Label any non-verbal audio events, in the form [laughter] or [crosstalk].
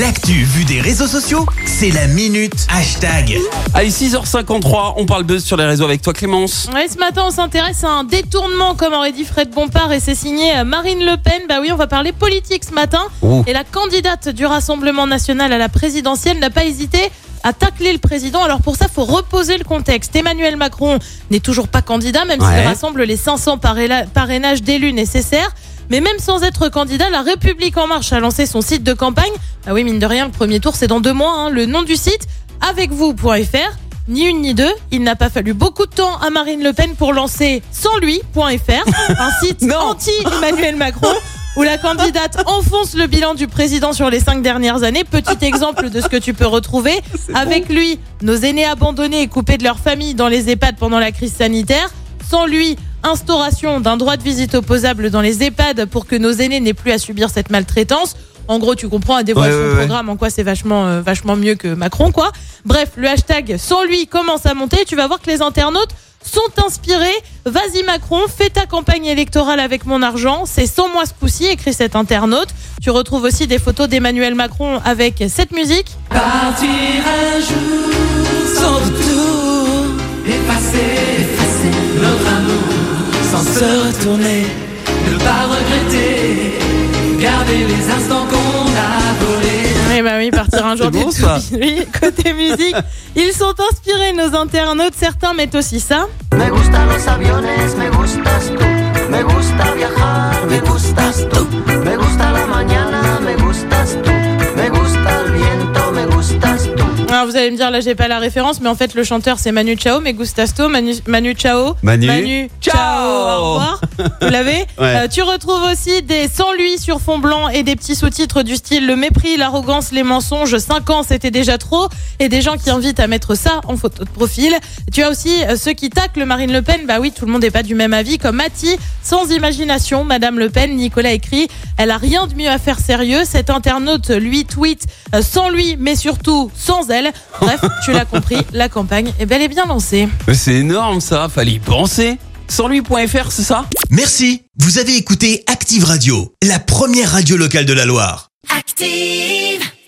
L'actu vue des réseaux sociaux, c'est la minute hashtag. Allez, 6h53, on parle buzz sur les réseaux avec toi Clémence. Ouais, ce matin, on s'intéresse à un détournement, comme aurait dit Fred Bompard, et c'est signé euh, Marine Le Pen. Bah oui, on va parler politique ce matin. Ouh. Et la candidate du Rassemblement national à la présidentielle n'a pas hésité à tacler le président. Alors pour ça, faut reposer le contexte. Emmanuel Macron n'est toujours pas candidat, même Ouais. s'il rassemble les 500 paréla- parrainages d'élus nécessaires. Mais même sans être candidat, la République en marche a lancé son site de campagne. Ah oui, mine de rien, le premier tour, c'est dans deux mois. hein. Le nom du site, avecvous.fr. Ni une ni deux, il n'a pas fallu beaucoup de temps à Marine Le Pen pour lancer sans lui.fr, un site [laughs] anti-Emmanuel Macron où la candidate enfonce le bilan du président sur les cinq dernières années. Petit [laughs] exemple de ce que tu peux retrouver. Avec lui, nos aînés abandonnés et coupés de leur famille dans les EHPAD pendant la crise sanitaire. Sans lui, instauration d'un droit de visite opposable dans les EHPAD pour que nos aînés n'aient plus à subir cette maltraitance. En gros, tu comprends à dévoiler Ouais, son ouais, ouais. programme, en quoi c'est vachement, euh, vachement mieux que Macron, quoi. Bref, le hashtag sans lui commence à monter. Tu vas voir que les internautes sont inspirés. Vas-y Macron, fais ta campagne électorale avec mon argent. C'est sans moi ce coup-ci, écrit cet internaute. Tu retrouves aussi des photos d'Emmanuel Macron avec cette musique. Partir un jour se retourner. Ne pas regretter. Garder les instants qu'on a volés. Oui, bah oui, partir un jour C'est bon. [laughs] Oui, côté musique, ils sont inspirés, nos internautes. Certains mettent aussi ça. Me gustan los aviones, me gustas tú. Me gusta viajar, me gustas Alors vous allez me dire, là j'ai pas la référence, mais en fait le chanteur c'est Manu Chao, mais Gustasto, Manu, Manu Chao. Manu. Ciao. Au revoir. Vous l'avez [laughs] Euh, Tu retrouves aussi des sans lui sur fond blanc et des petits sous-titres du style le mépris, l'arrogance, les mensonges. 5 ans c'était déjà trop. Et des gens qui invitent à mettre ça en photo de profil. Tu as aussi euh, ceux qui taclent Marine Le Pen. Bah oui, tout le monde n'est pas du même avis. Comme Mati, sans imagination, Madame Le Pen, Nicolas écrit, elle a rien de mieux à faire sérieux. Cet internaute lui tweet euh, sans lui, mais surtout sans elle. Bref, tu l'as compris, la campagne est bel et bien lancée. C'est énorme ça, fallait y penser. Sans lui.fr, c'est ça? Merci, vous avez écouté Active Radio, la première radio locale de la Loire. Active.